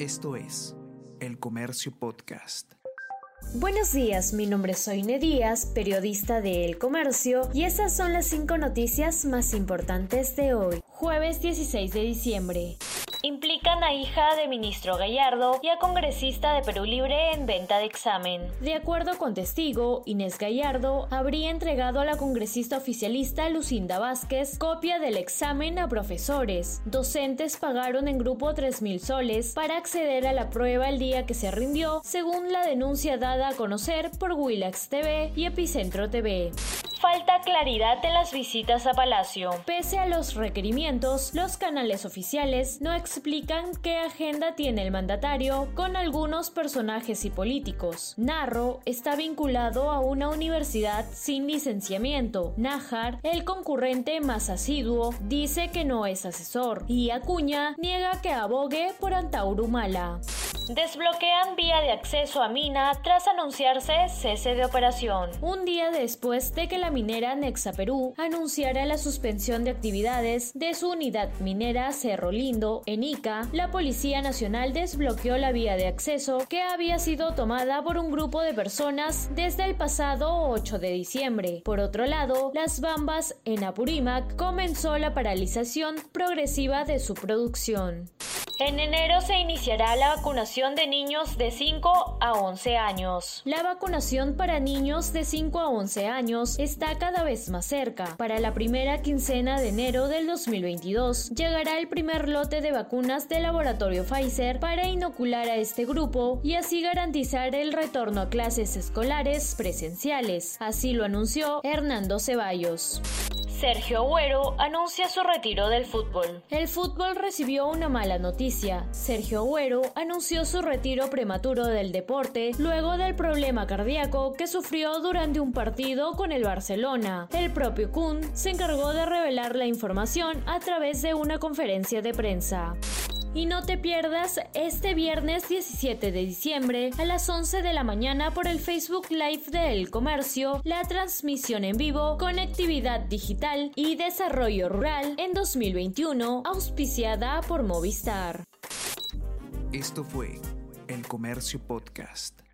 Esto es El Comercio Podcast. Buenos días, mi nombre es Soine Díaz, periodista de El Comercio, y esas son las cinco noticias más importantes de hoy, jueves 16 de diciembre implican a hija de ministro Gallardo y a congresista de Perú Libre en venta de examen. De acuerdo con testigo, Inés Gallardo habría entregado a la congresista oficialista Lucinda Vázquez copia del examen a profesores. Docentes pagaron en grupo 3.000 soles para acceder a la prueba el día que se rindió, según la denuncia dada a conocer por Willax TV y Epicentro TV falta claridad en las visitas a Palacio. Pese a los requerimientos, los canales oficiales no explican qué agenda tiene el mandatario con algunos personajes y políticos. Narro está vinculado a una universidad sin licenciamiento. Nájar, el concurrente más asiduo, dice que no es asesor y Acuña niega que abogue por Antaurumala. Desbloquean vía de acceso a mina tras anunciarse cese de operación. Un día después de que la minera Nexa Perú anunciara la suspensión de actividades de su unidad minera Cerro Lindo en Ica, la Policía Nacional desbloqueó la vía de acceso que había sido tomada por un grupo de personas desde el pasado 8 de diciembre. Por otro lado, las Bambas en Apurímac comenzó la paralización progresiva de su producción. En enero se iniciará la vacunación de niños de 5 a 11 años. La vacunación para niños de 5 a 11 años está cada vez más cerca. Para la primera quincena de enero del 2022 llegará el primer lote de vacunas del laboratorio Pfizer para inocular a este grupo y así garantizar el retorno a clases escolares presenciales. Así lo anunció Hernando Ceballos. Sergio Agüero anuncia su retiro del fútbol. El fútbol recibió una mala noticia. Sergio Agüero anunció su retiro prematuro del deporte luego del problema cardíaco que sufrió durante un partido con el Barcelona. El propio Kun se encargó de revelar la información a través de una conferencia de prensa. Y no te pierdas este viernes 17 de diciembre a las 11 de la mañana por el Facebook Live de El Comercio, la transmisión en vivo Conectividad Digital y Desarrollo Rural en 2021, auspiciada por Movistar. Esto fue El Comercio Podcast.